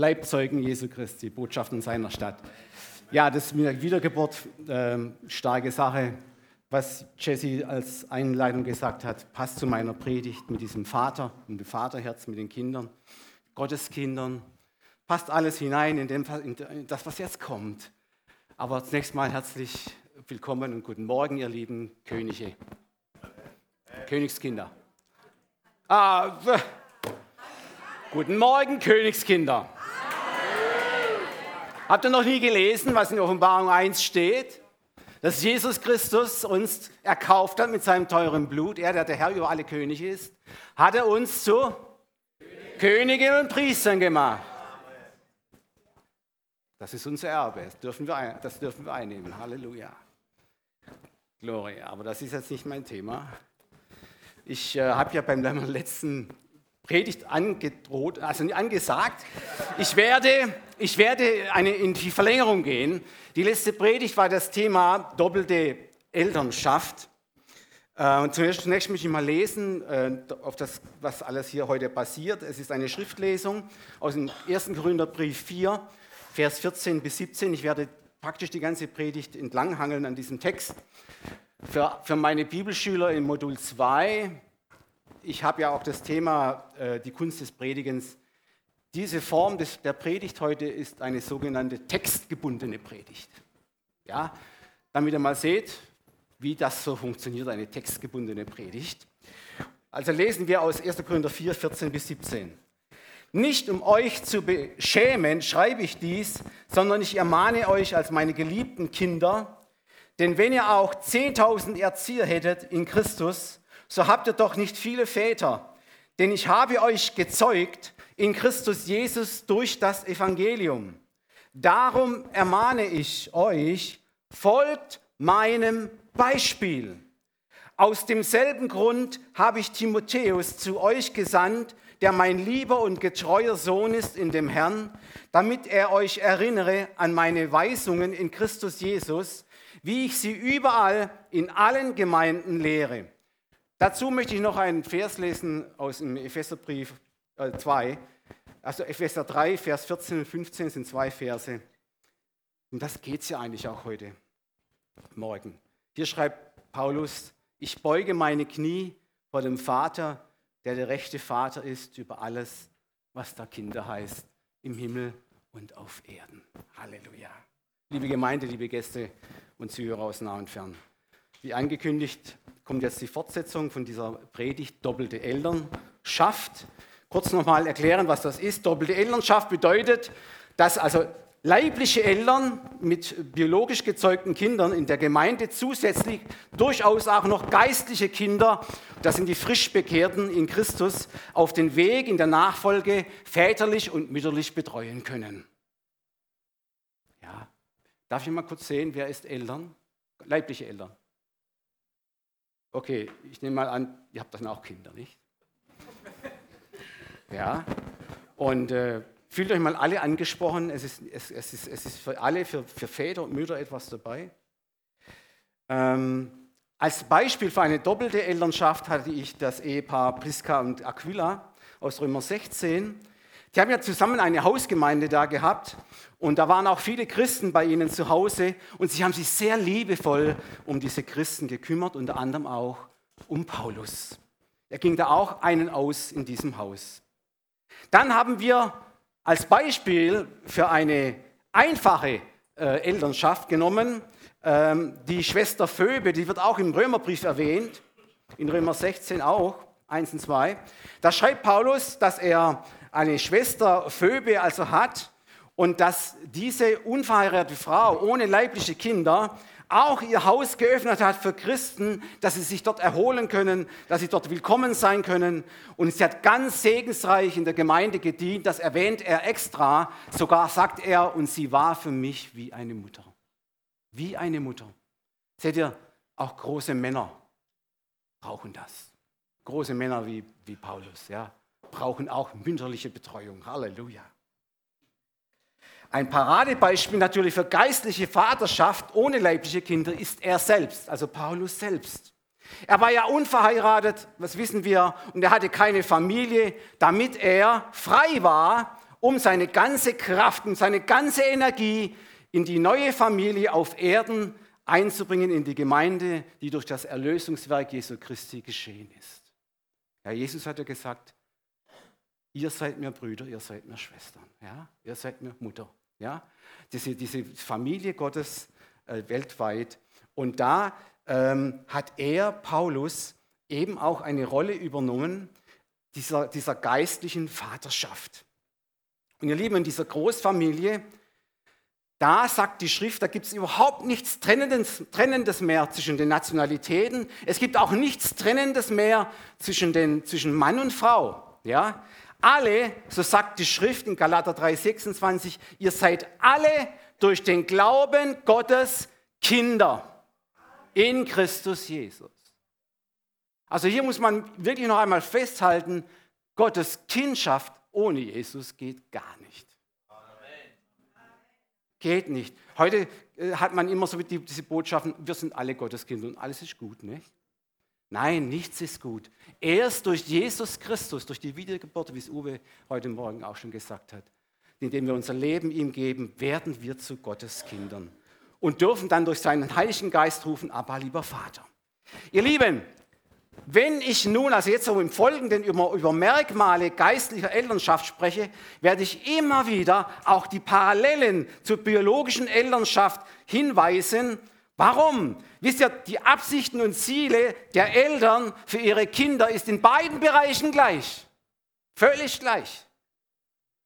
Bleibt Zeugen Jesu Christi, Botschaften seiner Stadt. Ja, das mit der Wiedergeburt, äh, starke Sache. Was Jesse als Einleitung gesagt hat, passt zu meiner Predigt mit diesem Vater, mit dem Vaterherz, mit den Kindern, Gotteskindern. Passt alles hinein in, dem, in das, was jetzt kommt. Aber zunächst mal herzlich willkommen und guten Morgen, ihr lieben Könige, Königskinder. Ah, guten Morgen, Königskinder. Habt ihr noch nie gelesen, was in Offenbarung 1 steht? Dass Jesus Christus uns erkauft hat mit seinem teuren Blut. Er, der der Herr über alle Könige ist, hat er uns zu Königen und Priestern gemacht. Das ist unser Erbe. Das dürfen wir, das dürfen wir einnehmen. Halleluja. Gloria. Aber das ist jetzt nicht mein Thema. Ich äh, habe ja beim letzten Predigt angedroht, also angesagt, ich werde, ich werde eine, in die Verlängerung gehen. Die letzte Predigt war das Thema doppelte Elternschaft. Äh, und zunächst, möchte ich mal lesen, äh, auf das, was alles hier heute passiert. Es ist eine Schriftlesung aus dem 1. Korintherbrief 4, Vers 14 bis 17. Ich werde praktisch die ganze Predigt entlanghangeln an diesem Text. Für, für meine Bibelschüler im Modul 2, ich habe ja auch das Thema äh, die Kunst des Predigens. Diese Form des, der Predigt heute ist eine sogenannte textgebundene Predigt. Ja, damit ihr mal seht, wie das so funktioniert, eine textgebundene Predigt. Also lesen wir aus 1. Korinther 4, 14 bis 17. Nicht um euch zu beschämen, schreibe ich dies, sondern ich ermahne euch als meine geliebten Kinder, denn wenn ihr auch 10.000 Erzieher hättet in Christus, so habt ihr doch nicht viele Väter. Denn ich habe euch gezeugt in Christus Jesus durch das Evangelium. Darum ermahne ich euch, folgt meinem Beispiel. Aus demselben Grund habe ich Timotheus zu euch gesandt, der mein lieber und getreuer Sohn ist in dem Herrn, damit er euch erinnere an meine Weisungen in Christus Jesus, wie ich sie überall in allen Gemeinden lehre. Dazu möchte ich noch einen Vers lesen aus dem Epheserbrief 2. Äh, also Epheser 3, Vers 14 und 15 sind zwei Verse. Um das geht es ja eigentlich auch heute Morgen. Hier schreibt Paulus, ich beuge meine Knie vor dem Vater, der der rechte Vater ist über alles, was da Kinder heißt, im Himmel und auf Erden. Halleluja. Liebe Gemeinde, liebe Gäste, und Zuhörer aus nah und fern. Wie angekündigt, kommt jetzt die Fortsetzung von dieser Predigt Doppelte Elternschaft. Kurz nochmal erklären, was das ist. Doppelte Elternschaft bedeutet, dass also leibliche Eltern mit biologisch gezeugten Kindern in der Gemeinde zusätzlich durchaus auch noch geistliche Kinder, das sind die Frischbekehrten in Christus, auf den Weg in der Nachfolge väterlich und mütterlich betreuen können. Darf ich mal kurz sehen, wer ist Eltern? Leibliche Eltern. Okay, ich nehme mal an, ihr habt dann auch Kinder, nicht? Ja, und äh, fühlt euch mal alle angesprochen. Es ist, es, es ist, es ist für alle, für, für Väter und Mütter etwas dabei. Ähm, als Beispiel für eine doppelte Elternschaft hatte ich das Ehepaar Priska und Aquila aus Römer 16. Die haben ja zusammen eine Hausgemeinde da gehabt und da waren auch viele Christen bei ihnen zu Hause und sie haben sich sehr liebevoll um diese Christen gekümmert, unter anderem auch um Paulus. Er ging da auch einen aus in diesem Haus. Dann haben wir als Beispiel für eine einfache äh, Elternschaft genommen ähm, die Schwester Phoebe, die wird auch im Römerbrief erwähnt, in Römer 16 auch, 1 und 2. Da schreibt Paulus, dass er eine Schwester Phoebe also hat und dass diese unverheiratete Frau ohne leibliche Kinder auch ihr Haus geöffnet hat für Christen, dass sie sich dort erholen können, dass sie dort willkommen sein können. Und sie hat ganz segensreich in der Gemeinde gedient, das erwähnt er extra. Sogar sagt er, und sie war für mich wie eine Mutter. Wie eine Mutter. Seht ihr, auch große Männer brauchen das. Große Männer wie, wie Paulus, ja brauchen auch mütterliche Betreuung. Halleluja. Ein Paradebeispiel natürlich für geistliche Vaterschaft ohne leibliche Kinder ist er selbst, also Paulus selbst. Er war ja unverheiratet, das wissen wir, und er hatte keine Familie, damit er frei war um seine ganze Kraft und seine ganze Energie in die neue Familie auf Erden einzubringen, in die Gemeinde, die durch das Erlösungswerk Jesu Christi geschehen ist. Ja, Jesus hat ja gesagt, ihr seid mir Brüder, ihr seid mir Schwestern, ja? ihr seid mir Mutter. Ja? Diese, diese Familie Gottes äh, weltweit. Und da ähm, hat er, Paulus, eben auch eine Rolle übernommen, dieser, dieser geistlichen Vaterschaft. Und ihr Lieben, in dieser Großfamilie, da sagt die Schrift, da gibt es überhaupt nichts Trennendes, Trennendes mehr zwischen den Nationalitäten. Es gibt auch nichts Trennendes mehr zwischen, den, zwischen Mann und Frau. Ja? Alle, so sagt die Schrift in Galater 3,26, ihr seid alle durch den Glauben Gottes Kinder in Christus Jesus. Also hier muss man wirklich noch einmal festhalten, Gottes Kindschaft ohne Jesus geht gar nicht. Geht nicht. Heute äh, hat man immer so diese Botschaften, wir sind alle Gottes Kinder und alles ist gut, nicht? Nein, nichts ist gut. Erst durch Jesus Christus, durch die Wiedergeburt, wie es Uwe heute Morgen auch schon gesagt hat, indem wir unser Leben ihm geben, werden wir zu Gottes Kindern und dürfen dann durch seinen Heiligen Geist rufen, aber lieber Vater. Ihr Lieben, wenn ich nun, also jetzt so im Folgenden über, über Merkmale geistlicher Elternschaft spreche, werde ich immer wieder auch die Parallelen zur biologischen Elternschaft hinweisen. Warum? Wisst ihr, die Absichten und Ziele der Eltern für ihre Kinder ist in beiden Bereichen gleich. Völlig gleich.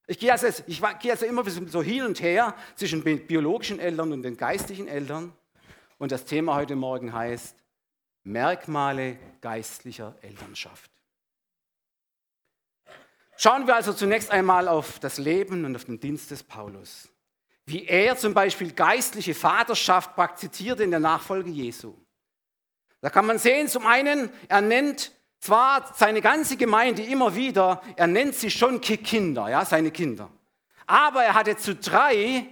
Ich gehe also, ich gehe also immer so hin und her zwischen den biologischen Eltern und den geistlichen Eltern. Und das Thema heute Morgen heißt Merkmale geistlicher Elternschaft. Schauen wir also zunächst einmal auf das Leben und auf den Dienst des Paulus. Wie er zum Beispiel geistliche Vaterschaft praktizierte in der Nachfolge Jesu. Da kann man sehen, zum einen, er nennt zwar seine ganze Gemeinde immer wieder, er nennt sie schon Kinder, ja, seine Kinder. Aber er hatte zu drei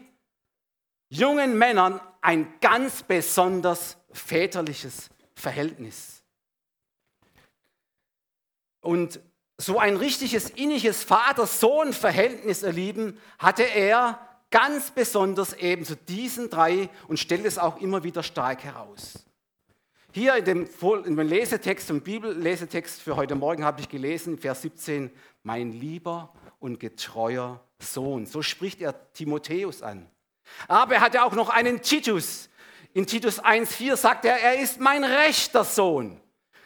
jungen Männern ein ganz besonders väterliches Verhältnis. Und so ein richtiges inniges Vater-Sohn-Verhältnis, erlieben, hatte er ganz besonders eben zu diesen drei und stellt es auch immer wieder stark heraus. Hier in dem, in dem Lesetext, im Bibellesetext für heute Morgen habe ich gelesen, Vers 17, mein lieber und getreuer Sohn. So spricht er Timotheus an. Aber er hatte auch noch einen Titus, in Titus 1,4 sagt er, er ist mein rechter Sohn.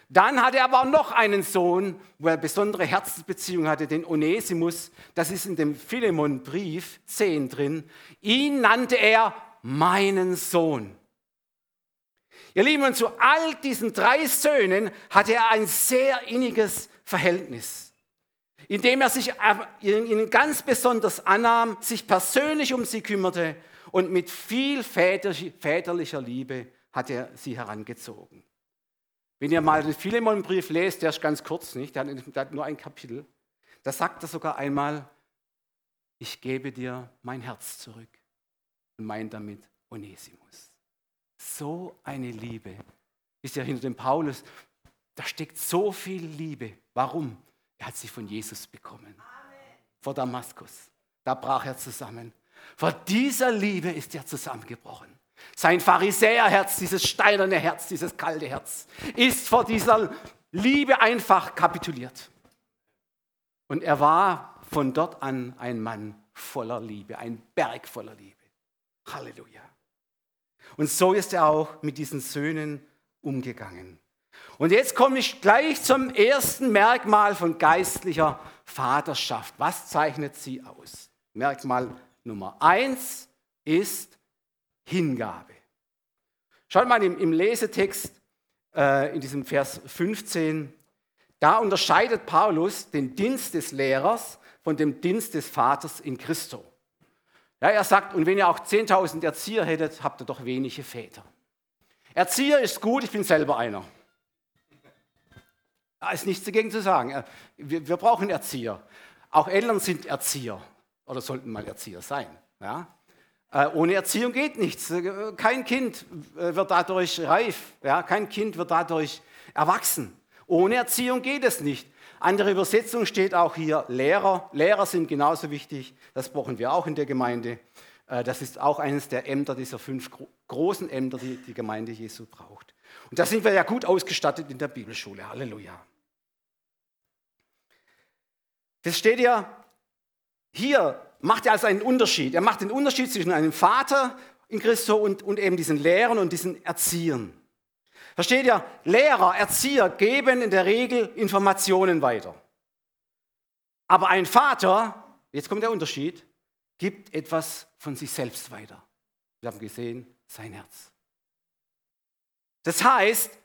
Dann hat er aber noch einen Sohn, wo er besondere Herzensbeziehung hatte, den Onesimus. Das ist in dem Philemon-Brief 10 drin. Ihn nannte er meinen Sohn. Ihr Lieben, und zu all diesen drei Söhnen hatte er ein sehr inniges Verhältnis, indem er sich ihnen ganz besonders annahm, sich persönlich um sie kümmerte und mit viel väterlicher Liebe hat er sie herangezogen. Wenn ihr mal den Philemon-Brief lest, der ist ganz kurz, nicht? Der hat nur ein Kapitel. Da sagt er sogar einmal, ich gebe dir mein Herz zurück und meint damit Onesimus. So eine Liebe ist ja hinter dem Paulus. Da steckt so viel Liebe. Warum? Er hat sie von Jesus bekommen. Amen. Vor Damaskus. Da brach er zusammen. Vor dieser Liebe ist er zusammengebrochen. Sein Pharisäerherz, dieses steinerne Herz, dieses kalte Herz, ist vor dieser Liebe einfach kapituliert. Und er war von dort an ein Mann voller Liebe, ein Berg voller Liebe. Halleluja. Und so ist er auch mit diesen Söhnen umgegangen. Und jetzt komme ich gleich zum ersten Merkmal von geistlicher Vaterschaft. Was zeichnet sie aus? Merkmal Nummer eins ist Hingabe. Schaut mal im, im Lesetext äh, in diesem Vers 15, da unterscheidet Paulus den Dienst des Lehrers von dem Dienst des Vaters in Christo. Ja, er sagt, und wenn ihr auch 10.000 Erzieher hättet, habt ihr doch wenige Väter. Erzieher ist gut, ich bin selber einer. Da ist nichts dagegen zu sagen. Wir, wir brauchen Erzieher. Auch Eltern sind Erzieher oder sollten mal Erzieher sein. Ja? Äh, ohne Erziehung geht nichts. Äh, kein Kind äh, wird dadurch reif, ja? kein Kind wird dadurch erwachsen. Ohne Erziehung geht es nicht. Andere Übersetzung steht auch hier Lehrer. Lehrer sind genauso wichtig. Das brauchen wir auch in der Gemeinde. Das ist auch eines der Ämter, dieser fünf großen Ämter, die die Gemeinde Jesu braucht. Und da sind wir ja gut ausgestattet in der Bibelschule. Halleluja. Das steht ja hier, macht er also einen Unterschied. Er macht den Unterschied zwischen einem Vater in Christus und, und eben diesen Lehrern und diesen Erziehern. Versteht ihr? Lehrer, Erzieher geben in der Regel Informationen weiter. Aber ein Vater, jetzt kommt der Unterschied, gibt etwas von sich selbst weiter. Wir haben gesehen, sein Herz. Das heißt,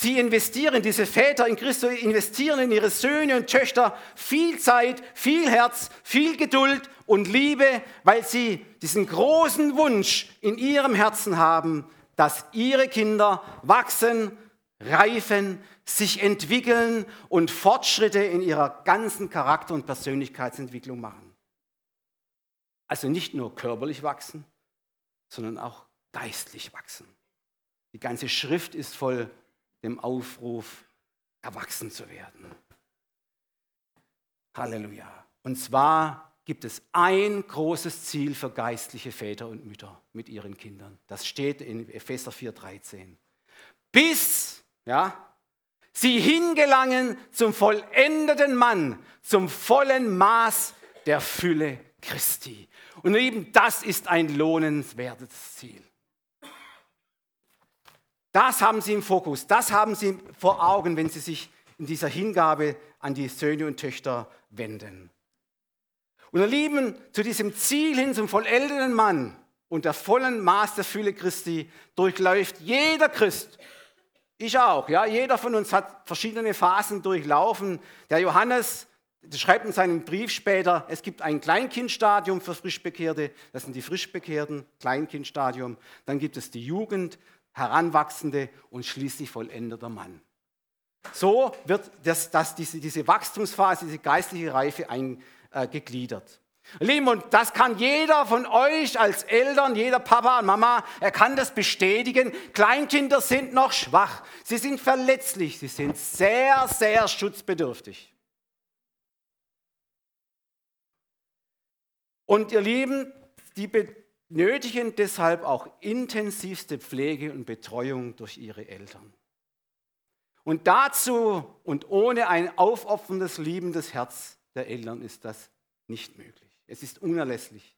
sie investieren, diese Väter in Christus investieren in ihre Söhne und Töchter viel Zeit, viel Herz, viel Geduld und Liebe, weil sie diesen großen Wunsch in ihrem Herzen haben, dass ihre Kinder wachsen, reifen, sich entwickeln und Fortschritte in ihrer ganzen Charakter- und Persönlichkeitsentwicklung machen. Also nicht nur körperlich wachsen, sondern auch geistlich wachsen. Die ganze Schrift ist voll dem Aufruf, erwachsen zu werden. Halleluja. Und zwar gibt es ein großes Ziel für geistliche Väter und Mütter mit ihren Kindern. Das steht in Epheser 4:13. Bis, ja, sie hingelangen zum vollendeten Mann, zum vollen Maß der Fülle Christi. Und eben das ist ein lohnenswertes Ziel. Das haben sie im Fokus, das haben sie vor Augen, wenn sie sich in dieser Hingabe an die Söhne und Töchter wenden. Und ihr Lieben, zu diesem Ziel hin, zum vollendeten Mann und der vollen Maß der Fülle Christi, durchläuft jeder Christ, ich auch, ja, jeder von uns hat verschiedene Phasen durchlaufen. Der Johannes, schreibt in seinem Brief später, es gibt ein Kleinkindstadium für Frischbekehrte, das sind die Frischbekehrten, Kleinkindstadium. Dann gibt es die Jugend, Heranwachsende und schließlich vollendeter Mann. So wird das, das, diese, diese Wachstumsphase, diese geistliche Reife ein, äh. Lieben, und das kann jeder von euch als Eltern, jeder Papa und Mama, er kann das bestätigen. Kleinkinder sind noch schwach, sie sind verletzlich, sie sind sehr, sehr schutzbedürftig. Und ihr Lieben, die benötigen deshalb auch intensivste Pflege und Betreuung durch ihre Eltern. Und dazu und ohne ein aufopferndes, liebendes Herz der Eltern ist das nicht möglich. Es ist unerlässlich.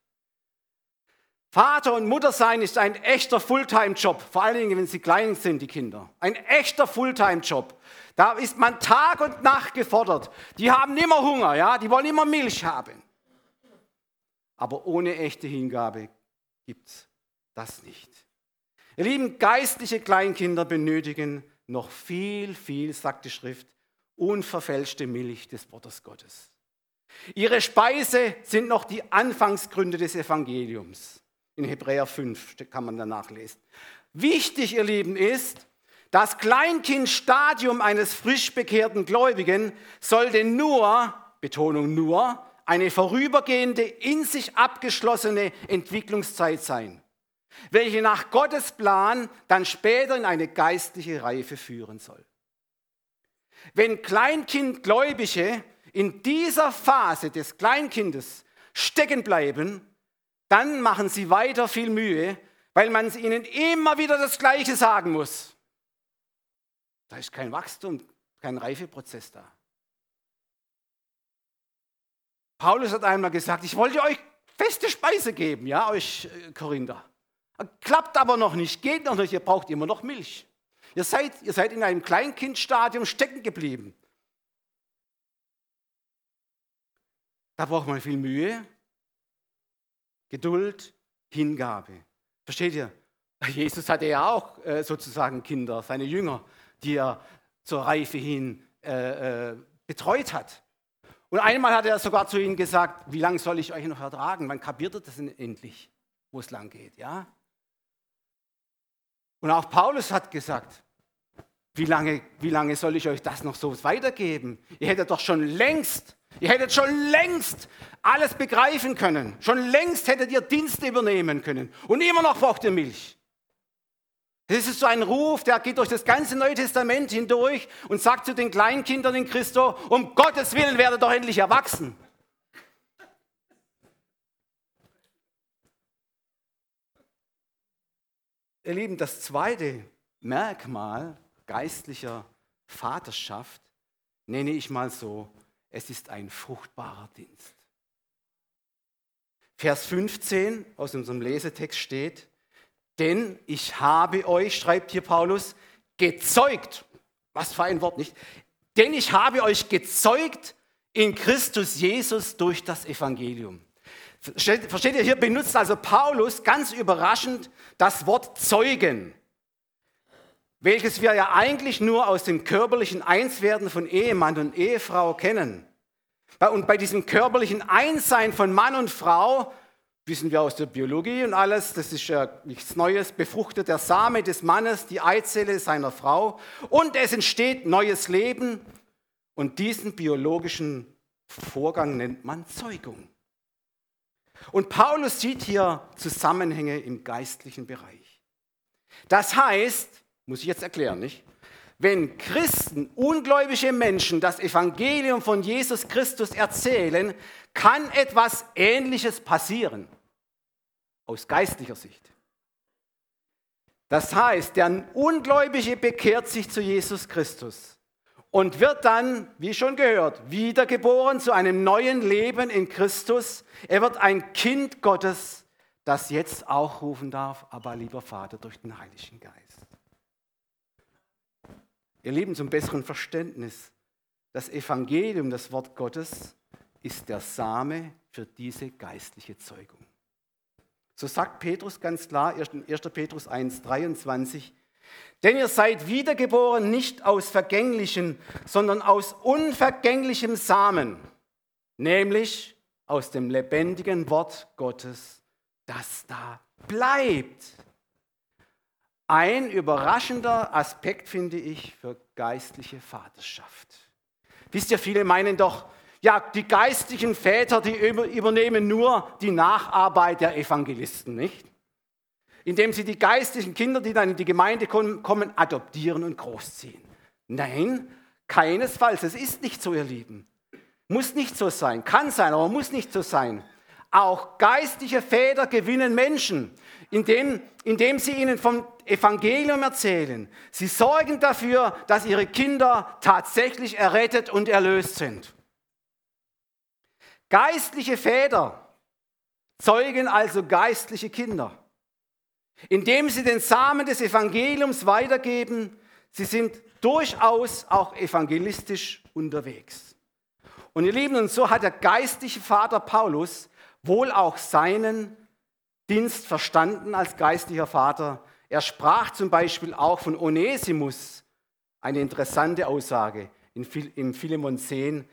Vater und Mutter sein ist ein echter Fulltime-Job, vor allen Dingen, wenn sie klein sind, die Kinder. Ein echter Fulltime-Job. Da ist man Tag und Nacht gefordert. Die haben immer Hunger, ja, die wollen immer Milch haben. Aber ohne echte Hingabe gibt es das nicht. Ihr lieben, geistliche Kleinkinder benötigen noch viel, viel, sagt die Schrift, unverfälschte Milch des Wortes Gottes. Ihre Speise sind noch die Anfangsgründe des Evangeliums. In Hebräer 5 kann man danach lesen. Wichtig, ihr Lieben, ist, das Kleinkindstadium eines frisch bekehrten Gläubigen sollte nur, Betonung nur, eine vorübergehende, in sich abgeschlossene Entwicklungszeit sein, welche nach Gottes Plan dann später in eine geistliche Reife führen soll. Wenn Kleinkindgläubige in dieser Phase des Kleinkindes stecken bleiben, dann machen sie weiter viel Mühe, weil man ihnen immer wieder das Gleiche sagen muss. Da ist kein Wachstum, kein Reifeprozess da. Paulus hat einmal gesagt, ich wollte euch feste Speise geben, ja, euch äh, Korinther. Klappt aber noch nicht, geht noch nicht, ihr braucht immer noch Milch. Ihr seid, ihr seid in einem Kleinkindstadium stecken geblieben. Da braucht man viel Mühe, Geduld, Hingabe. Versteht ihr? Jesus hatte ja auch äh, sozusagen Kinder, seine Jünger, die er zur Reife hin äh, betreut hat. Und einmal hat er sogar zu ihnen gesagt, wie lange soll ich euch noch ertragen? Man kapiert das endlich, wo es lang geht. Ja? Und auch Paulus hat gesagt, wie lange, wie lange soll ich euch das noch so weitergeben? Ihr hättet doch schon längst Ihr hättet schon längst alles begreifen können. Schon längst hättet ihr Dienste übernehmen können. Und immer noch braucht ihr Milch. Das ist so ein Ruf, der geht durch das ganze Neue Testament hindurch und sagt zu den Kleinkindern in Christo, um Gottes Willen werde doch endlich erwachsen. Ihr Lieben, das zweite Merkmal geistlicher Vaterschaft nenne ich mal so, es ist ein fruchtbarer Dienst. Vers 15 aus unserem Lesetext steht, denn ich habe euch, schreibt hier Paulus, gezeugt, was für ein Wort nicht, denn ich habe euch gezeugt in Christus Jesus durch das Evangelium. Versteht ihr, hier benutzt also Paulus ganz überraschend das Wort Zeugen welches wir ja eigentlich nur aus dem körperlichen Einswerden von Ehemann und Ehefrau kennen. Und bei diesem körperlichen Einssein von Mann und Frau, wissen wir aus der Biologie und alles, das ist ja nichts Neues, befruchtet der Same des Mannes die Eizelle seiner Frau und es entsteht neues Leben und diesen biologischen Vorgang nennt man Zeugung. Und Paulus sieht hier Zusammenhänge im geistlichen Bereich. Das heißt, muss ich jetzt erklären, nicht? Wenn Christen, ungläubige Menschen das Evangelium von Jesus Christus erzählen, kann etwas Ähnliches passieren. Aus geistlicher Sicht. Das heißt, der Ungläubige bekehrt sich zu Jesus Christus und wird dann, wie schon gehört, wiedergeboren zu einem neuen Leben in Christus. Er wird ein Kind Gottes, das jetzt auch rufen darf, aber lieber Vater durch den Heiligen Geist. Ihr Lieben, zum besseren Verständnis, das Evangelium, das Wort Gottes, ist der Same für diese geistliche Zeugung. So sagt Petrus ganz klar, 1. Petrus 1, 23, denn ihr seid wiedergeboren nicht aus vergänglichen, sondern aus unvergänglichem Samen, nämlich aus dem lebendigen Wort Gottes, das da bleibt. Ein überraschender Aspekt finde ich für geistliche Vaterschaft. Wisst ihr, viele meinen doch, ja, die geistlichen Väter, die übernehmen nur die Nacharbeit der Evangelisten, nicht? Indem sie die geistlichen Kinder, die dann in die Gemeinde kommen, adoptieren und großziehen. Nein, keinesfalls. Es ist nicht so, ihr Lieben. Muss nicht so sein. Kann sein, aber muss nicht so sein. Auch geistliche Väter gewinnen Menschen, indem, indem sie ihnen vom Evangelium erzählen. Sie sorgen dafür, dass ihre Kinder tatsächlich errettet und erlöst sind. Geistliche Väter zeugen also geistliche Kinder, indem sie den Samen des Evangeliums weitergeben. Sie sind durchaus auch evangelistisch unterwegs. Und ihr Lieben, und so hat der geistliche Vater Paulus wohl auch seinen Dienst verstanden als geistlicher Vater. Er sprach zum Beispiel auch von Onesimus, eine interessante Aussage. In Philemon 10,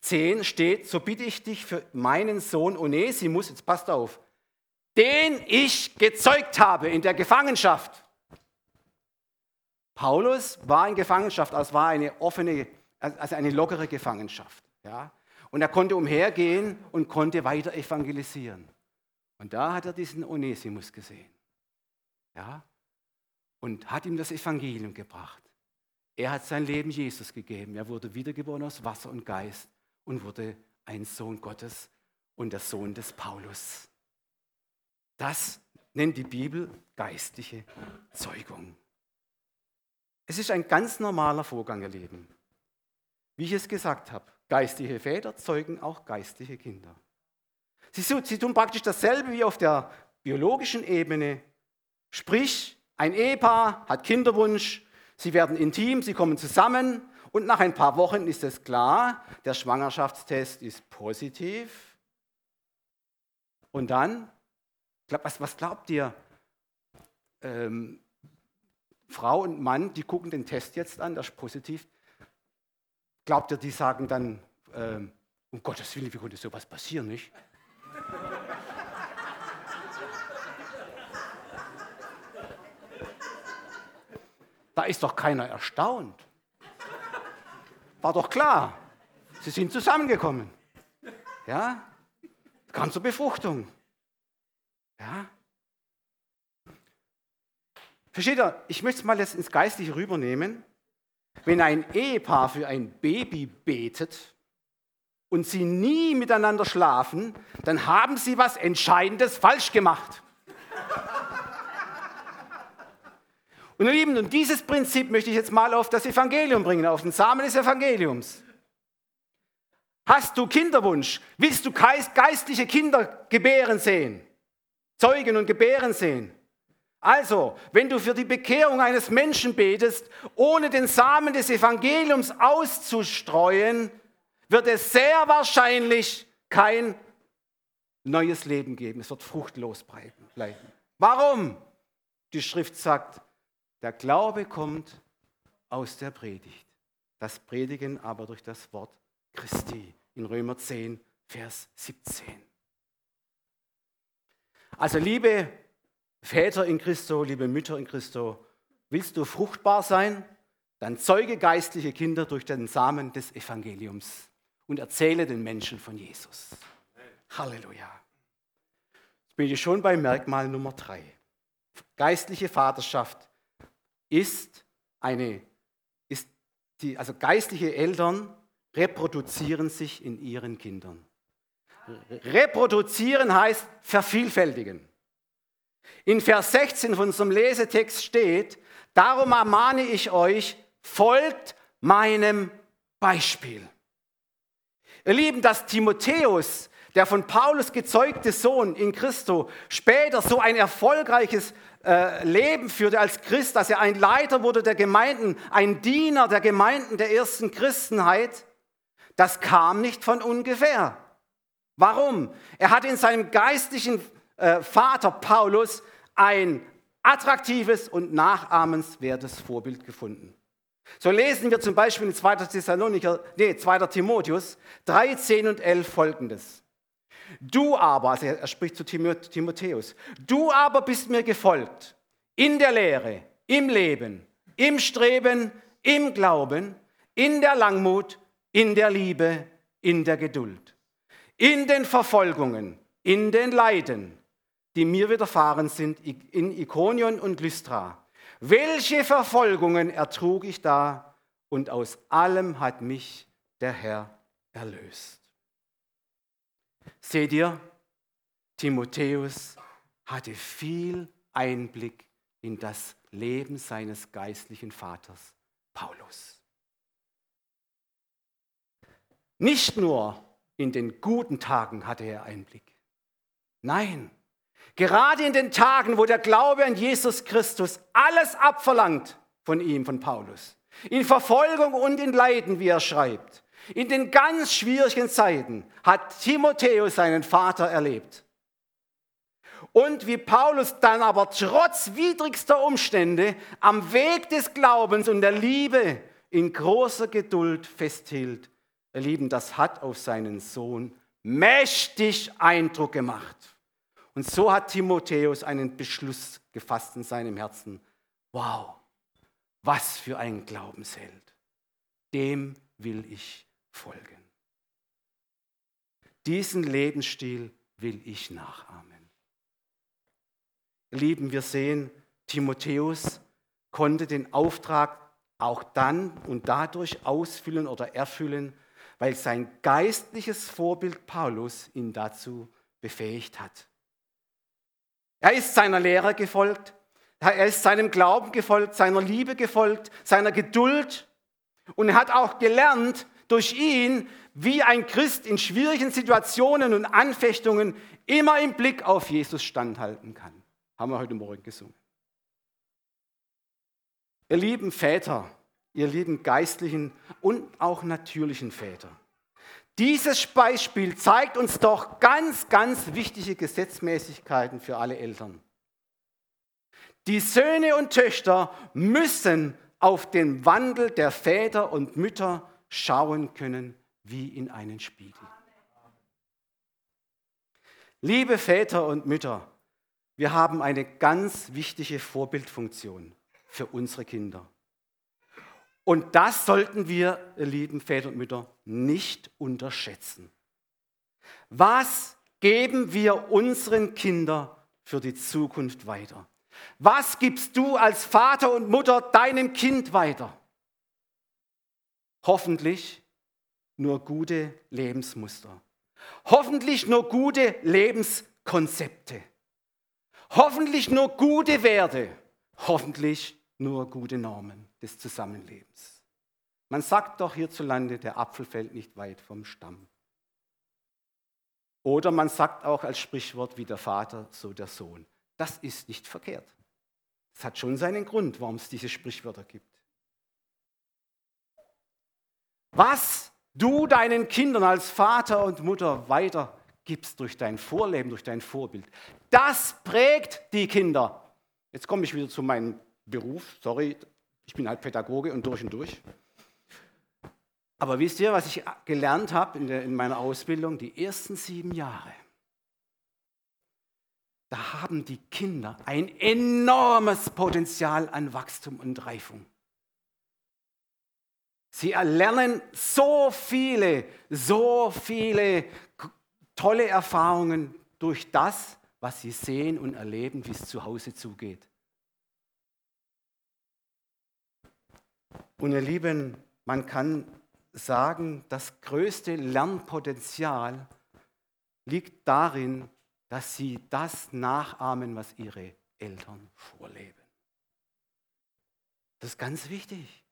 10 steht, so bitte ich dich für meinen Sohn Onesimus, jetzt passt auf, den ich gezeugt habe in der Gefangenschaft. Paulus war in Gefangenschaft, also war eine offene, also eine lockere Gefangenschaft. Ja? Und er konnte umhergehen und konnte weiter evangelisieren. Und da hat er diesen Onesimus gesehen. Ja? Und hat ihm das Evangelium gebracht. Er hat sein Leben Jesus gegeben. Er wurde wiedergeboren aus Wasser und Geist und wurde ein Sohn Gottes und der Sohn des Paulus. Das nennt die Bibel geistliche Zeugung. Es ist ein ganz normaler Vorgang, ihr Leben. Wie ich es gesagt habe, Geistliche Väter zeugen auch geistliche Kinder. Sie, sie tun praktisch dasselbe wie auf der biologischen Ebene. Sprich, ein Ehepaar hat Kinderwunsch, sie werden intim, sie kommen zusammen und nach ein paar Wochen ist es klar, der Schwangerschaftstest ist positiv. Und dann, was, was glaubt ihr? Ähm, Frau und Mann, die gucken den Test jetzt an, das ist positiv. Glaubt ihr, die sagen dann, ähm, um Gottes Willen, wie konnte sowas passieren, nicht? Da ist doch keiner erstaunt. War doch klar. Sie sind zusammengekommen. Ja? Kam zur Befruchtung. Ja? Versteht ihr? Ich möchte es mal jetzt ins Geistliche rübernehmen. Wenn ein Ehepaar für ein Baby betet und sie nie miteinander schlafen, dann haben sie was Entscheidendes falsch gemacht. Und ihr Lieben, und dieses Prinzip möchte ich jetzt mal auf das Evangelium bringen, auf den Samen des Evangeliums. Hast du Kinderwunsch? Willst du geistliche Kinder gebären sehen? Zeugen und gebären sehen? Also, wenn du für die Bekehrung eines Menschen betest, ohne den Samen des Evangeliums auszustreuen, wird es sehr wahrscheinlich kein neues Leben geben. Es wird fruchtlos bleiben. Warum? Die Schrift sagt, der Glaube kommt aus der Predigt, das Predigen aber durch das Wort Christi in Römer 10, Vers 17. Also liebe Väter in Christo, liebe Mütter in Christo, willst du fruchtbar sein? Dann zeuge geistliche Kinder durch den Samen des Evangeliums und erzähle den Menschen von Jesus. Halleluja. Jetzt bin ich schon bei Merkmal Nummer drei. Geistliche Vaterschaft ist eine, ist die, also geistliche Eltern reproduzieren sich in ihren Kindern. Reproduzieren heißt vervielfältigen. In Vers 16 von unserem Lesetext steht, darum ermahne ich euch, folgt meinem Beispiel. Ihr Lieben, dass Timotheus, der von Paulus gezeugte Sohn in Christo, später so ein erfolgreiches äh, Leben führte als Christ, dass er ein Leiter wurde der Gemeinden, ein Diener der Gemeinden der ersten Christenheit, das kam nicht von ungefähr. Warum? Er hat in seinem geistlichen äh, Vater Paulus ein attraktives und nachahmenswertes Vorbild gefunden. So lesen wir zum Beispiel in 2. Thessalonicher, nee, 2. Timotheus 3, 10 und 11 folgendes. Du aber, also er spricht zu Timotheus, du aber bist mir gefolgt in der Lehre, im Leben, im Streben, im Glauben, in der Langmut, in der Liebe, in der Geduld, in den Verfolgungen, in den Leiden, die mir widerfahren sind in Ikonion und Lystra. Welche Verfolgungen ertrug ich da und aus allem hat mich der Herr erlöst. Seht ihr, Timotheus hatte viel Einblick in das Leben seines geistlichen Vaters Paulus. Nicht nur in den guten Tagen hatte er Einblick. Nein, gerade in den Tagen, wo der Glaube an Jesus Christus alles abverlangt von ihm, von Paulus, in Verfolgung und in Leiden, wie er schreibt, in den ganz schwierigen Zeiten hat Timotheus seinen Vater erlebt. Und wie Paulus dann aber trotz widrigster Umstände am Weg des Glaubens und der Liebe in großer Geduld festhielt, ihr Lieben, das hat auf seinen Sohn mächtig Eindruck gemacht. Und so hat Timotheus einen Beschluss gefasst in seinem Herzen. Wow, was für ein Glaubensheld. Dem will ich folgen. Diesen Lebensstil will ich nachahmen. Lieben, wir sehen, Timotheus konnte den Auftrag auch dann und dadurch ausfüllen oder erfüllen, weil sein geistliches Vorbild Paulus ihn dazu befähigt hat. Er ist seiner Lehre gefolgt, er ist seinem Glauben gefolgt, seiner Liebe gefolgt, seiner Geduld und er hat auch gelernt, durch ihn, wie ein Christ in schwierigen Situationen und Anfechtungen immer im Blick auf Jesus standhalten kann. Haben wir heute Morgen gesungen. Ihr lieben Väter, ihr lieben geistlichen und auch natürlichen Väter. Dieses Beispiel zeigt uns doch ganz, ganz wichtige Gesetzmäßigkeiten für alle Eltern. Die Söhne und Töchter müssen auf den Wandel der Väter und Mütter schauen können wie in einen Spiegel. Liebe Väter und Mütter, wir haben eine ganz wichtige Vorbildfunktion für unsere Kinder. Und das sollten wir, lieben Väter und Mütter, nicht unterschätzen. Was geben wir unseren Kindern für die Zukunft weiter? Was gibst du als Vater und Mutter deinem Kind weiter? Hoffentlich nur gute Lebensmuster. Hoffentlich nur gute Lebenskonzepte. Hoffentlich nur gute Werte. Hoffentlich nur gute Normen des Zusammenlebens. Man sagt doch hierzulande, der Apfel fällt nicht weit vom Stamm. Oder man sagt auch als Sprichwort wie der Vater, so der Sohn. Das ist nicht verkehrt. Es hat schon seinen Grund, warum es diese Sprichwörter gibt. Was du deinen Kindern als Vater und Mutter weitergibst durch dein Vorleben, durch dein Vorbild, das prägt die Kinder. Jetzt komme ich wieder zu meinem Beruf. Sorry, ich bin halt Pädagoge und durch und durch. Aber wisst ihr, was ich gelernt habe in, in meiner Ausbildung? Die ersten sieben Jahre. Da haben die Kinder ein enormes Potenzial an Wachstum und Reifung. Sie erlernen so viele, so viele tolle Erfahrungen durch das, was sie sehen und erleben, wie es zu Hause zugeht. Und ihr Lieben, man kann sagen, das größte Lernpotenzial liegt darin, dass sie das nachahmen, was ihre Eltern vorleben. Das ist ganz wichtig.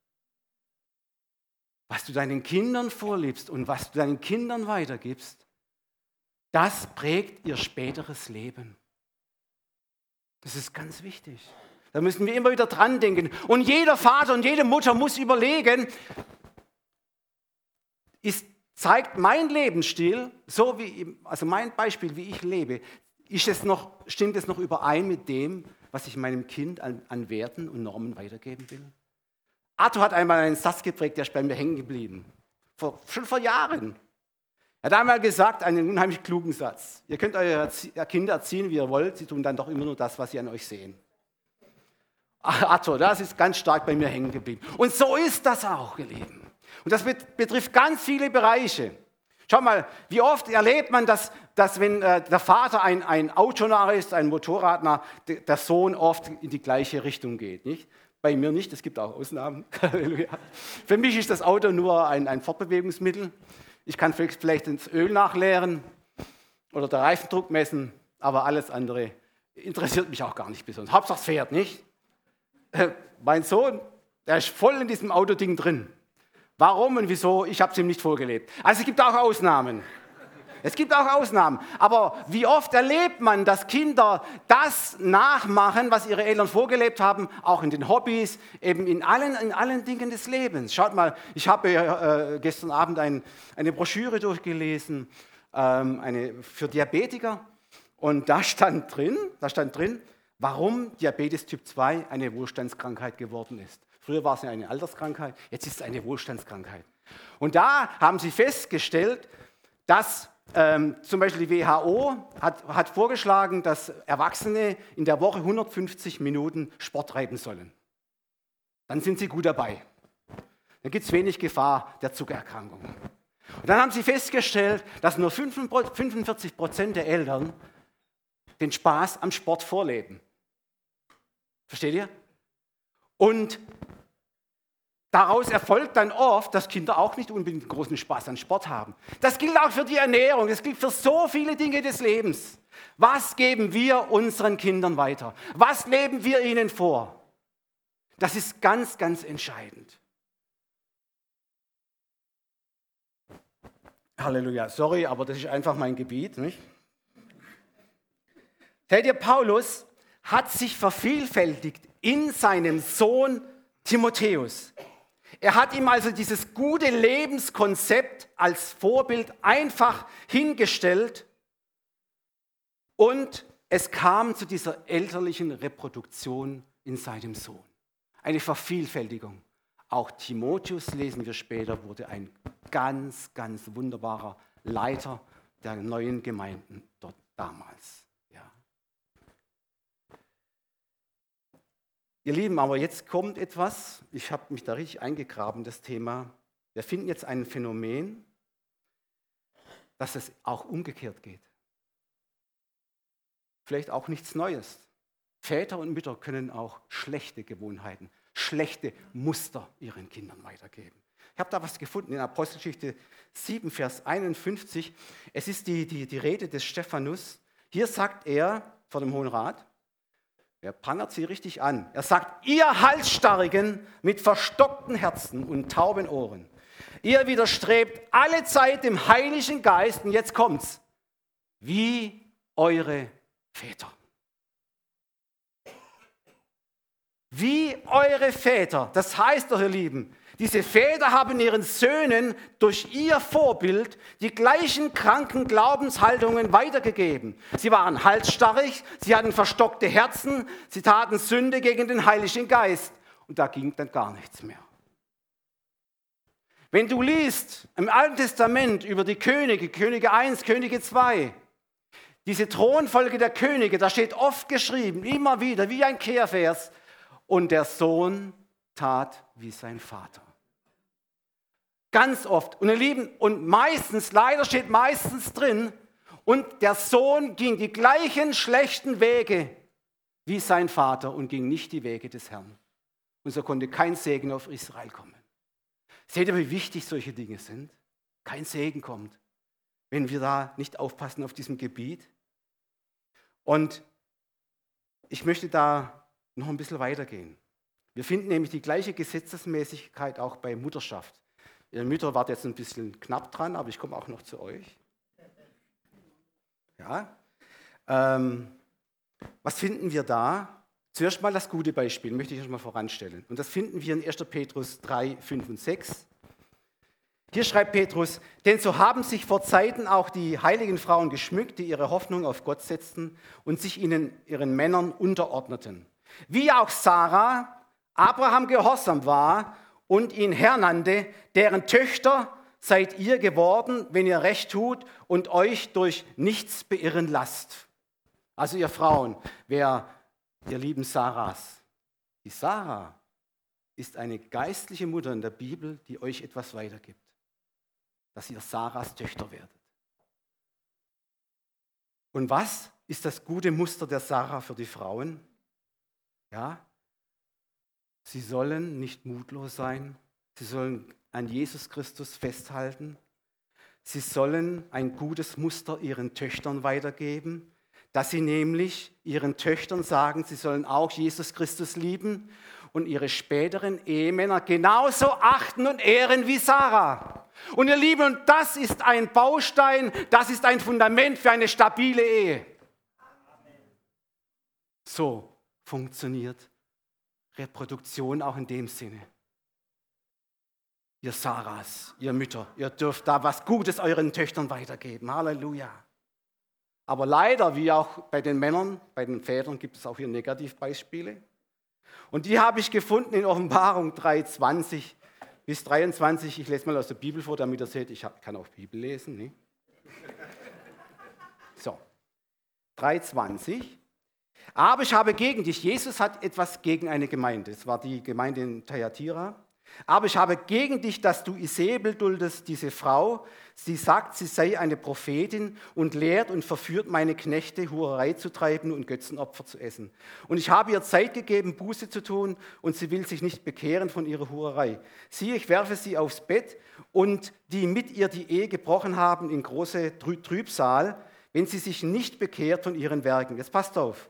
Was du deinen Kindern vorlebst und was du deinen Kindern weitergibst, das prägt ihr späteres Leben. Das ist ganz wichtig. Da müssen wir immer wieder dran denken. Und jeder Vater und jede Mutter muss überlegen, ist, zeigt mein Lebensstil, so wie, also mein Beispiel, wie ich lebe, ist es noch, stimmt es noch überein mit dem, was ich meinem Kind an, an Werten und Normen weitergeben will? Arthur hat einmal einen Satz geprägt, der ist bei mir hängen geblieben. Vor, schon vor Jahren. Er hat einmal gesagt, einen unheimlich klugen Satz. Ihr könnt eure Kinder erziehen, wie ihr wollt, sie tun dann doch immer nur das, was sie an euch sehen. Arthur, das ist ganz stark bei mir hängen geblieben. Und so ist das auch, ihr. Und das betrifft ganz viele Bereiche. Schau mal, wie oft erlebt man, dass, dass wenn äh, der Vater ein, ein Autonarr ist, ein Motorradner, der Sohn oft in die gleiche Richtung geht. Nicht? Bei mir nicht, es gibt auch Ausnahmen. Für mich ist das Auto nur ein, ein Fortbewegungsmittel. Ich kann vielleicht ins Öl nachleeren oder den Reifendruck messen, aber alles andere interessiert mich auch gar nicht besonders. Hauptsache es fährt, nicht? Mein Sohn, der ist voll in diesem Autoding drin. Warum und wieso? Ich habe es ihm nicht vorgelebt. Also es gibt auch Ausnahmen. Es gibt auch Ausnahmen. Aber wie oft erlebt man, dass Kinder das nachmachen, was ihre Eltern vorgelebt haben, auch in den Hobbys, eben in allen, in allen Dingen des Lebens. Schaut mal, ich habe äh, gestern Abend ein, eine Broschüre durchgelesen, ähm, eine, für Diabetiker. Und da stand drin, da stand drin, warum Diabetes Typ 2 eine Wohlstandskrankheit geworden ist. Früher war es ja eine Alterskrankheit, jetzt ist es eine Wohlstandskrankheit. Und da haben sie festgestellt, dass ähm, zum Beispiel die WHO hat, hat vorgeschlagen, dass Erwachsene in der Woche 150 Minuten Sport treiben sollen. Dann sind sie gut dabei. Dann gibt es wenig Gefahr der Zuckererkrankung. Und dann haben sie festgestellt, dass nur 45 Prozent der Eltern den Spaß am Sport vorleben. Versteht ihr? Und Daraus erfolgt dann oft, dass Kinder auch nicht unbedingt großen Spaß an Sport haben. Das gilt auch für die Ernährung, das gilt für so viele Dinge des Lebens. Was geben wir unseren Kindern weiter? Was leben wir ihnen vor? Das ist ganz, ganz entscheidend. Halleluja, sorry, aber das ist einfach mein Gebiet. Nicht? Seht ihr, Paulus hat sich vervielfältigt in seinem Sohn Timotheus. Er hat ihm also dieses gute Lebenskonzept als Vorbild einfach hingestellt und es kam zu dieser elterlichen Reproduktion in seinem Sohn. Eine Vervielfältigung. Auch Timotheus, lesen wir später, wurde ein ganz, ganz wunderbarer Leiter der neuen Gemeinden dort damals. Ihr Lieben, aber jetzt kommt etwas, ich habe mich da richtig eingegraben, das Thema. Wir finden jetzt ein Phänomen, dass es auch umgekehrt geht. Vielleicht auch nichts Neues. Väter und Mütter können auch schlechte Gewohnheiten, schlechte Muster ihren Kindern weitergeben. Ich habe da was gefunden in Apostelgeschichte 7, Vers 51. Es ist die, die, die Rede des Stephanus. Hier sagt er vor dem Hohen Rat, er prangert sie richtig an. Er sagt, ihr Halsstarrigen mit verstockten Herzen und tauben Ohren, ihr widerstrebt alle Zeit dem Heiligen Geist, und jetzt kommt's, wie eure Väter. Wie eure Väter. Das heißt doch, ihr Lieben, diese Väter haben ihren Söhnen durch ihr Vorbild die gleichen kranken Glaubenshaltungen weitergegeben. Sie waren halsstarrig, sie hatten verstockte Herzen, sie taten Sünde gegen den Heiligen Geist. Und da ging dann gar nichts mehr. Wenn du liest im Alten Testament über die Könige, Könige 1, Könige 2, diese Thronfolge der Könige, da steht oft geschrieben, immer wieder, wie ein Kehrvers, und der Sohn tat wie sein Vater. Ganz oft. Und ihr Lieben, und meistens, leider steht meistens drin, und der Sohn ging die gleichen schlechten Wege wie sein Vater und ging nicht die Wege des Herrn. Und so konnte kein Segen auf Israel kommen. Seht ihr, wie wichtig solche Dinge sind? Kein Segen kommt, wenn wir da nicht aufpassen auf diesem Gebiet. Und ich möchte da noch ein bisschen weitergehen. Wir finden nämlich die gleiche Gesetzesmäßigkeit auch bei Mutterschaft. Ihr Mütter wart jetzt ein bisschen knapp dran, aber ich komme auch noch zu euch. Ja. Ähm, was finden wir da? Zuerst mal das gute Beispiel, möchte ich euch mal voranstellen. Und das finden wir in 1. Petrus 3, 5 und 6. Hier schreibt Petrus, denn so haben sich vor Zeiten auch die heiligen Frauen geschmückt, die ihre Hoffnung auf Gott setzten und sich ihnen, ihren Männern unterordneten. Wie auch Sarah Abraham gehorsam war und ihn Herr nannte, deren Töchter seid ihr geworden, wenn ihr recht tut und euch durch nichts beirren lasst. Also ihr Frauen, wer ihr lieben Sarahs, die Sarah ist eine geistliche Mutter in der Bibel, die euch etwas weitergibt, dass ihr Sarahs Töchter werdet. Und was ist das gute Muster der Sarah für die Frauen? Ja, Sie sollen nicht mutlos sein. Sie sollen an Jesus Christus festhalten. Sie sollen ein gutes Muster ihren Töchtern weitergeben, dass sie nämlich ihren Töchtern sagen, sie sollen auch Jesus Christus lieben und ihre späteren Ehemänner genauso achten und ehren wie Sarah. Und ihr Lieben, das ist ein Baustein, das ist ein Fundament für eine stabile Ehe. So funktioniert Reproduktion auch in dem Sinne. Ihr Sarahs, ihr Mütter, ihr dürft da was Gutes euren Töchtern weitergeben. Halleluja. Aber leider, wie auch bei den Männern, bei den Vätern gibt es auch hier Negativbeispiele. Und die habe ich gefunden in Offenbarung 3,20 bis 23. Ich lese mal aus der Bibel vor, damit ihr seht, ich kann auch Bibel lesen. Ne? So, 3,20. Aber ich habe gegen dich, Jesus hat etwas gegen eine Gemeinde, es war die Gemeinde in Thyatira. Aber ich habe gegen dich, dass du Isabel duldest, diese Frau. Sie sagt, sie sei eine Prophetin und lehrt und verführt meine Knechte, Hurerei zu treiben und Götzenopfer zu essen. Und ich habe ihr Zeit gegeben, Buße zu tun, und sie will sich nicht bekehren von ihrer Hurerei. Siehe, ich werfe sie aufs Bett, und die mit ihr die Ehe gebrochen haben, in große Trübsal, wenn sie sich nicht bekehrt von ihren Werken. Jetzt passt auf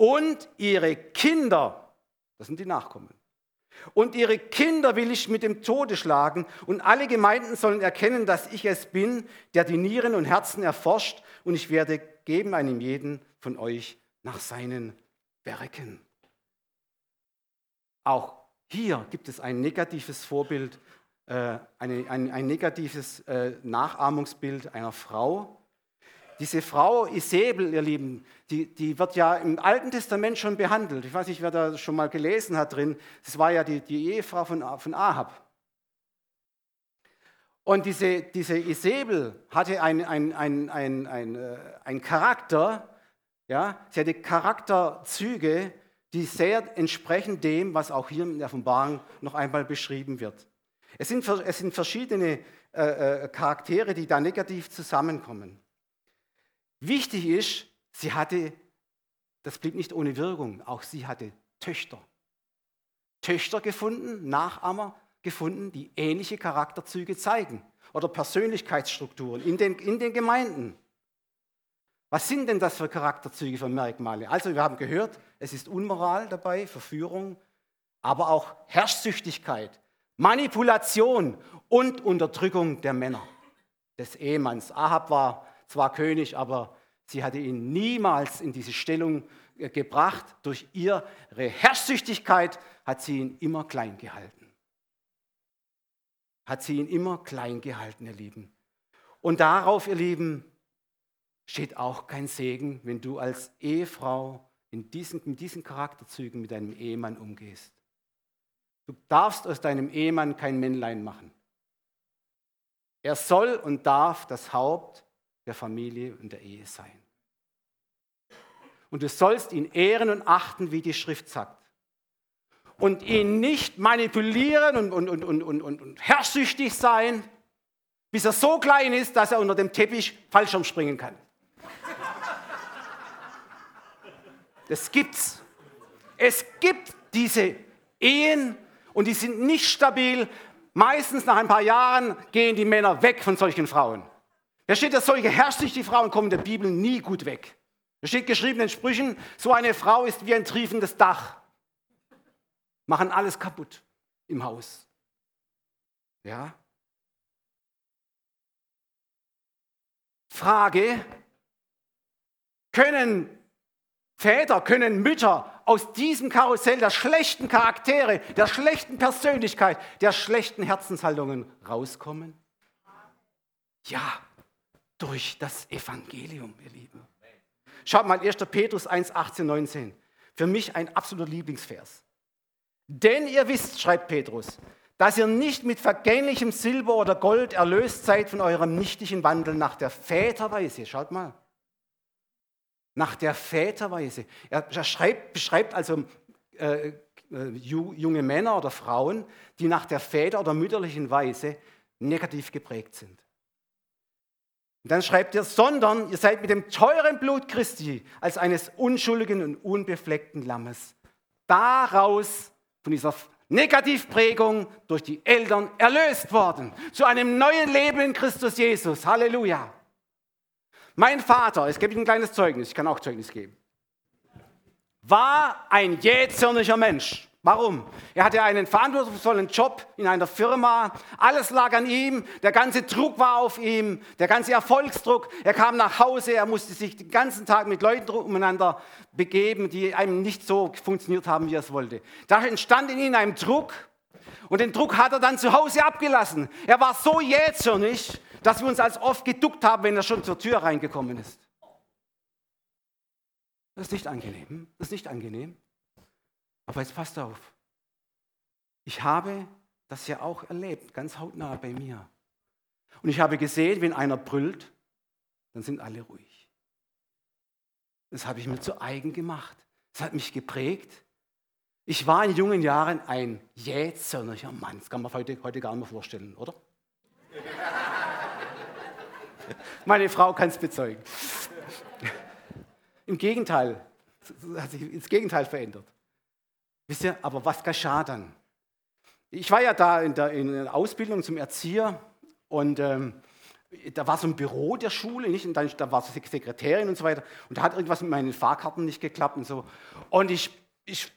und ihre Kinder, das sind die Nachkommen, und ihre Kinder will ich mit dem Tode schlagen, und alle Gemeinden sollen erkennen, dass ich es bin, der die Nieren und Herzen erforscht, und ich werde geben einem jeden von euch nach seinen Werken. Auch hier gibt es ein negatives Vorbild, äh, ein, ein, ein negatives äh, Nachahmungsbild einer Frau, diese Frau Isabel, ihr Lieben, die, die wird ja im Alten Testament schon behandelt. Ich weiß nicht, wer da schon mal gelesen hat drin. Das war ja die, die Ehefrau von, von Ahab. Und diese, diese Isabel hatte einen ein, ein, ein, ein, äh, ein Charakter, ja, sie hatte Charakterzüge, die sehr entsprechen dem, was auch hier in der Offenbarung noch einmal beschrieben wird. Es sind, es sind verschiedene äh, äh, Charaktere, die da negativ zusammenkommen. Wichtig ist, sie hatte das blieb nicht ohne Wirkung. Auch sie hatte Töchter. Töchter gefunden, Nachahmer gefunden, die ähnliche Charakterzüge zeigen oder Persönlichkeitsstrukturen in den, in den Gemeinden. Was sind denn das für Charakterzüge, für Merkmale? Also wir haben gehört, es ist Unmoral dabei, Verführung, aber auch Herrschsüchtigkeit, Manipulation und Unterdrückung der Männer, des Ehemanns. Ahab war zwar König, aber sie hatte ihn niemals in diese Stellung äh, gebracht. Durch ihre Herrschsüchtigkeit hat sie ihn immer klein gehalten. Hat sie ihn immer klein gehalten, ihr Lieben. Und darauf, ihr Lieben, steht auch kein Segen, wenn du als Ehefrau in diesen, in diesen Charakterzügen mit deinem Ehemann umgehst. Du darfst aus deinem Ehemann kein Männlein machen. Er soll und darf das Haupt der Familie und der Ehe sein. Und du sollst ihn ehren und achten, wie die Schrift sagt. Und ihn nicht manipulieren und, und, und, und, und, und, und herrschsüchtig sein, bis er so klein ist, dass er unter dem Teppich Fallschirm springen kann. Das gibt's. Es gibt diese Ehen und die sind nicht stabil. Meistens nach ein paar Jahren gehen die Männer weg von solchen Frauen. Da steht, dass solche herrschsüchtige Frauen kommen der Bibel nie gut weg. Da steht geschrieben in Sprüchen, so eine Frau ist wie ein triefendes Dach. Machen alles kaputt im Haus. Ja? Frage, können Väter, können Mütter aus diesem Karussell der schlechten Charaktere, der schlechten Persönlichkeit, der schlechten Herzenshaltungen rauskommen? Ja, durch das Evangelium, ihr Lieben. Schaut mal, 1. Petrus 1, 18, 19. Für mich ein absoluter Lieblingsvers. Denn ihr wisst, schreibt Petrus, dass ihr nicht mit vergänglichem Silber oder Gold erlöst seid von eurem nichtigen Wandel nach der Väterweise. Schaut mal. Nach der Väterweise. Er schreibt, beschreibt also äh, äh, junge Männer oder Frauen, die nach der Väter- oder mütterlichen Weise negativ geprägt sind. Und dann schreibt er, sondern ihr seid mit dem teuren Blut Christi als eines unschuldigen und unbefleckten Lammes daraus, von dieser Negativprägung durch die Eltern erlöst worden. Zu einem neuen Leben in Christus Jesus. Halleluja. Mein Vater, es gibt ein kleines Zeugnis, ich kann auch Zeugnis geben, war ein jähzorniger Mensch. Warum? Er hatte einen verantwortungsvollen Job in einer Firma. Alles lag an ihm. Der ganze Druck war auf ihm. Der ganze Erfolgsdruck. Er kam nach Hause. Er musste sich den ganzen Tag mit Leuten umeinander begeben, die einem nicht so funktioniert haben, wie er es wollte. Da entstand in ihm ein Druck. Und den Druck hat er dann zu Hause abgelassen. Er war so jähzornig, dass wir uns als oft geduckt haben, wenn er schon zur Tür reingekommen ist. Das ist nicht angenehm. Das ist nicht angenehm. Aber jetzt passt auf. Ich habe das ja auch erlebt, ganz hautnah bei mir. Und ich habe gesehen, wenn einer brüllt, dann sind alle ruhig. Das habe ich mir zu eigen gemacht. Das hat mich geprägt. Ich war in jungen Jahren ein jähzorniger Mann. Das kann man heute, heute gar nicht mehr vorstellen, oder? Meine Frau kann es bezeugen. Im Gegenteil, hat sich ins Gegenteil verändert. Wisst ihr, aber was geschah dann? Ich war ja da in der, in der Ausbildung zum Erzieher und ähm, da war so ein Büro der Schule, nicht? Und dann, da war so Sekretärin und so weiter. Und da hat irgendwas mit meinen Fahrkarten nicht geklappt und so. Und ich, ich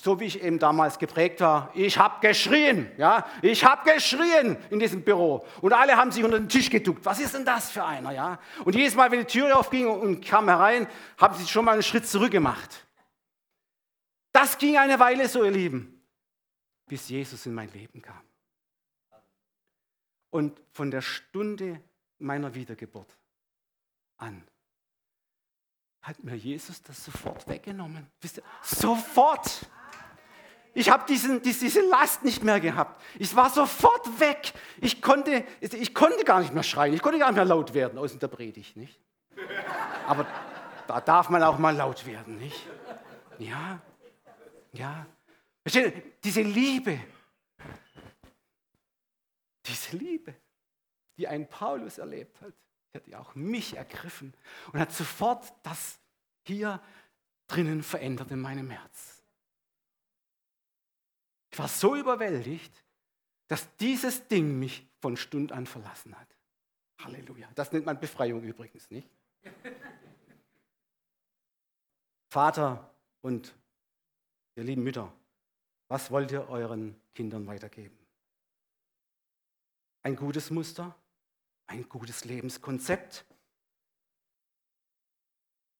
so wie ich eben damals geprägt war, ich habe geschrien, ja, ich habe geschrien in diesem Büro und alle haben sich unter den Tisch geduckt. Was ist denn das für einer, ja? Und jedes Mal, wenn die Tür aufging und kam herein, haben sie schon mal einen Schritt zurück gemacht. Das ging eine Weile so, ihr Lieben, bis Jesus in mein Leben kam. Und von der Stunde meiner Wiedergeburt an hat mir Jesus das sofort weggenommen. Wisst ihr? Sofort! Ich habe diese Last nicht mehr gehabt. Ich war sofort weg. Ich konnte, ich konnte gar nicht mehr schreien. Ich konnte gar nicht mehr laut werden aus der Predigt. Nicht? Aber da darf man auch mal laut werden. Nicht? Ja, ja. Diese Liebe, diese Liebe, die ein Paulus erlebt hat, hat ja auch mich ergriffen und hat sofort das hier drinnen verändert in meinem Herz. Ich war so überwältigt, dass dieses Ding mich von Stund an verlassen hat. Halleluja. Das nennt man Befreiung übrigens, nicht? Vater und ihr lieben Mütter, was wollt ihr euren Kindern weitergeben? Ein gutes Muster, ein gutes Lebenskonzept.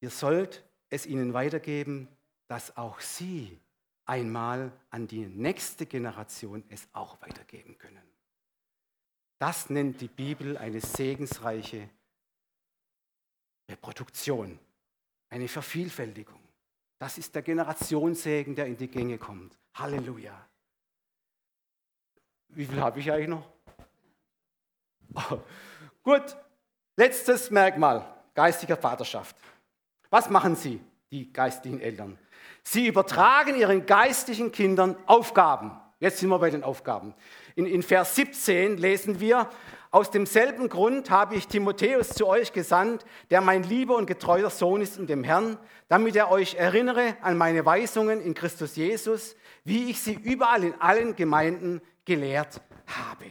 Ihr sollt es ihnen weitergeben, dass auch sie einmal an die nächste Generation es auch weitergeben können. Das nennt die Bibel eine segensreiche Reproduktion, eine Vervielfältigung. Das ist der Generationssegen, der in die Gänge kommt. Halleluja. Wie viel habe ich eigentlich noch? Oh, gut, letztes Merkmal geistiger Vaterschaft. Was machen sie, die geistigen Eltern? Sie übertragen ihren geistlichen Kindern Aufgaben. Jetzt sind wir bei den Aufgaben. In, in Vers 17 lesen wir, aus demselben Grund habe ich Timotheus zu euch gesandt, der mein lieber und getreuer Sohn ist in dem Herrn, damit er euch erinnere an meine Weisungen in Christus Jesus, wie ich sie überall in allen Gemeinden gelehrt habe.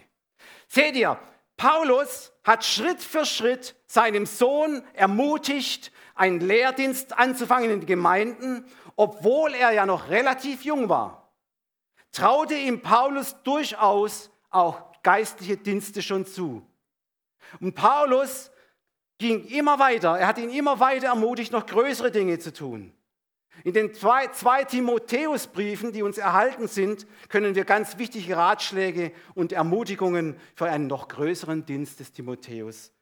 Seht ihr, Paulus hat Schritt für Schritt seinem Sohn ermutigt, einen Lehrdienst anzufangen in den Gemeinden, obwohl er ja noch relativ jung war. Traute ihm Paulus durchaus auch geistliche Dienste schon zu. Und Paulus ging immer weiter, er hat ihn immer weiter ermutigt, noch größere Dinge zu tun. In den zwei, zwei Timotheusbriefen, die uns erhalten sind, können wir ganz wichtige Ratschläge und Ermutigungen für einen noch größeren Dienst des Timotheus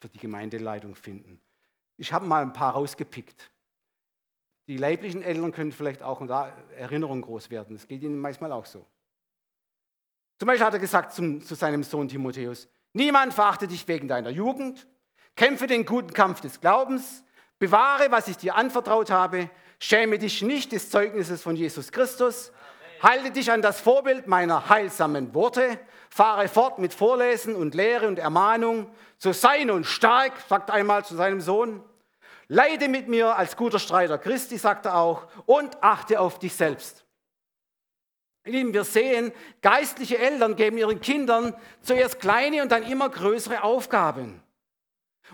für die Gemeindeleitung finden. Ich habe mal ein paar rausgepickt. Die leiblichen Eltern können vielleicht auch in Erinnerung groß werden. Das geht ihnen manchmal auch so. Zum Beispiel hat er gesagt zum, zu seinem Sohn Timotheus, niemand verachte dich wegen deiner Jugend, kämpfe den guten Kampf des Glaubens, bewahre, was ich dir anvertraut habe, schäme dich nicht des Zeugnisses von Jesus Christus, halte dich an das Vorbild meiner heilsamen Worte, fahre fort mit Vorlesen und Lehre und Ermahnung, so sei nun stark, sagt einmal zu seinem Sohn, leide mit mir als guter Streiter Christi, sagt er auch, und achte auf dich selbst. Lieben, wir sehen, geistliche Eltern geben ihren Kindern zuerst kleine und dann immer größere Aufgaben.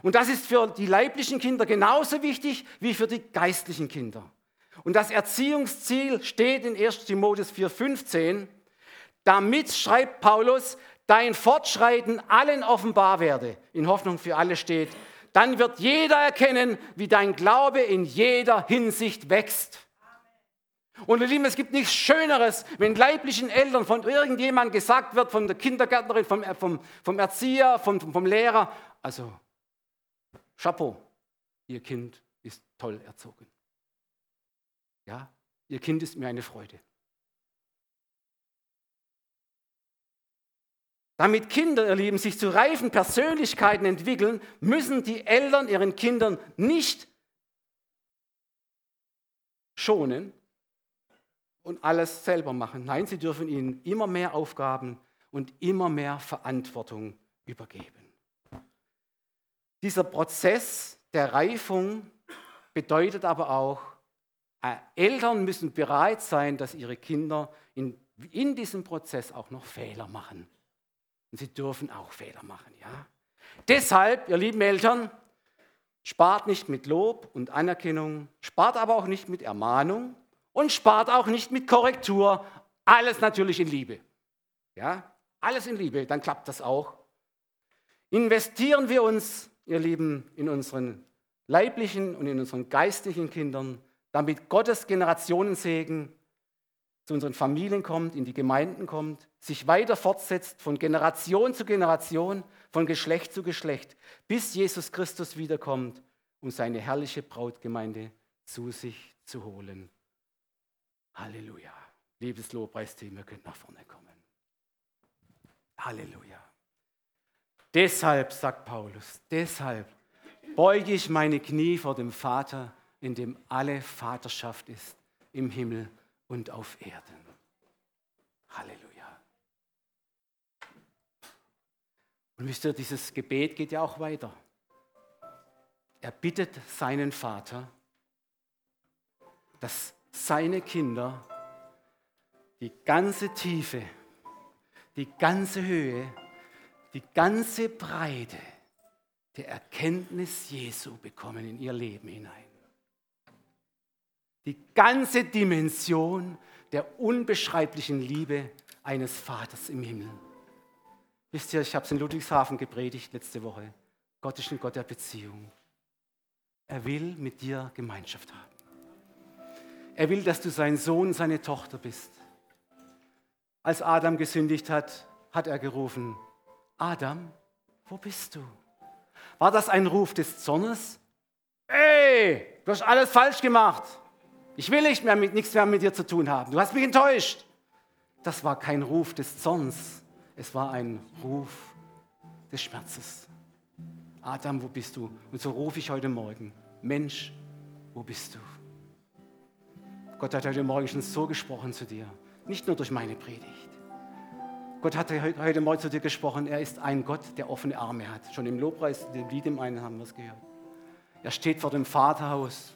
Und das ist für die leiblichen Kinder genauso wichtig wie für die geistlichen Kinder. Und das Erziehungsziel steht in 1 Timotheus 4,15. Damit schreibt Paulus, dein Fortschreiten allen offenbar werde. In Hoffnung für alle steht. Dann wird jeder erkennen, wie dein Glaube in jeder Hinsicht wächst. Und ihr Lieben, es gibt nichts Schöneres, wenn leiblichen Eltern von irgendjemandem gesagt wird, von der Kindergärtnerin, vom, vom, vom Erzieher, vom, vom Lehrer, also Chapeau, ihr Kind ist toll erzogen. Ja, ihr Kind ist mir eine Freude. Damit Kinder, ihr Lieben, sich zu reifen Persönlichkeiten entwickeln, müssen die Eltern ihren Kindern nicht schonen, und alles selber machen. Nein, sie dürfen ihnen immer mehr Aufgaben und immer mehr Verantwortung übergeben. Dieser Prozess der Reifung bedeutet aber auch, äh, Eltern müssen bereit sein, dass ihre Kinder in, in diesem Prozess auch noch Fehler machen. Und sie dürfen auch Fehler machen, ja. Deshalb, ihr lieben Eltern, spart nicht mit Lob und Anerkennung, spart aber auch nicht mit Ermahnung, und spart auch nicht mit Korrektur. Alles natürlich in Liebe. Ja, alles in Liebe, dann klappt das auch. Investieren wir uns, ihr Lieben, in unseren leiblichen und in unseren geistlichen Kindern, damit Gottes Generationensegen zu unseren Familien kommt, in die Gemeinden kommt, sich weiter fortsetzt von Generation zu Generation, von Geschlecht zu Geschlecht, bis Jesus Christus wiederkommt, um seine herrliche Brautgemeinde zu sich zu holen. Halleluja. Liebes Lobpreisteam, ihr könnt nach vorne kommen. Halleluja. Deshalb, sagt Paulus, deshalb beuge ich meine Knie vor dem Vater, in dem alle Vaterschaft ist, im Himmel und auf Erden. Halleluja. Und wisst ihr, dieses Gebet geht ja auch weiter. Er bittet seinen Vater, dass seine Kinder die ganze Tiefe, die ganze Höhe, die ganze Breite der Erkenntnis Jesu bekommen in ihr Leben hinein. Die ganze Dimension der unbeschreiblichen Liebe eines Vaters im Himmel. Wisst ihr, ich habe es in Ludwigshafen gepredigt letzte Woche. Gott ist ein Gott der Beziehung. Er will mit dir Gemeinschaft haben. Er will, dass du sein Sohn, seine Tochter bist. Als Adam gesündigt hat, hat er gerufen, Adam, wo bist du? War das ein Ruf des Zornes? Ey, du hast alles falsch gemacht. Ich will nicht mehr mit, nichts mehr mit dir zu tun haben. Du hast mich enttäuscht. Das war kein Ruf des Zorns. Es war ein Ruf des Schmerzes. Adam, wo bist du? Und so rufe ich heute Morgen, Mensch, wo bist du? Gott hat heute Morgen schon so gesprochen zu dir, nicht nur durch meine Predigt. Gott hat heute Morgen zu dir gesprochen, er ist ein Gott, der offene Arme hat. Schon im Lobpreis, dem Lied im einen haben wir es gehört. Er steht vor dem Vaterhaus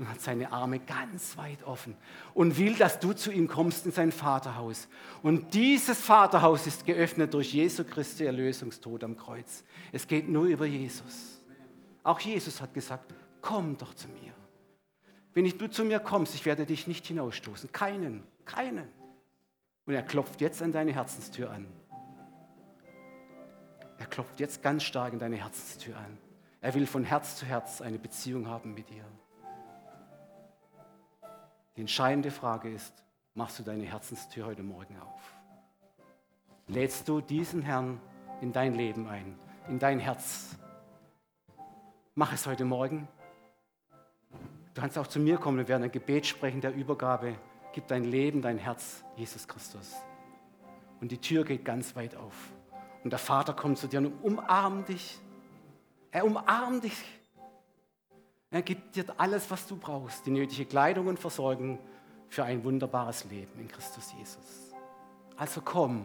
und hat seine Arme ganz weit offen und will, dass du zu ihm kommst in sein Vaterhaus. Und dieses Vaterhaus ist geöffnet durch Jesu Christi Erlösungstod am Kreuz. Es geht nur über Jesus. Auch Jesus hat gesagt, komm doch zu mir. Wenn du zu mir kommst, ich werde dich nicht hinausstoßen. Keinen, keinen. Und er klopft jetzt an deine Herzenstür an. Er klopft jetzt ganz stark an deine Herzenstür an. Er will von Herz zu Herz eine Beziehung haben mit dir. Die entscheidende Frage ist, machst du deine Herzenstür heute Morgen auf? Lädst du diesen Herrn in dein Leben ein, in dein Herz? Mach es heute Morgen. Du kannst auch zu mir kommen, wir werden ein Gebet sprechen der Übergabe. Gib dein Leben, dein Herz Jesus Christus. Und die Tür geht ganz weit auf. Und der Vater kommt zu dir und umarmt dich. Er umarmt dich er gibt dir alles, was du brauchst, die nötige Kleidung und Versorgung für ein wunderbares Leben in Christus Jesus. Also komm,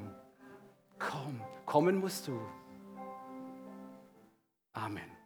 komm, kommen musst du. Amen.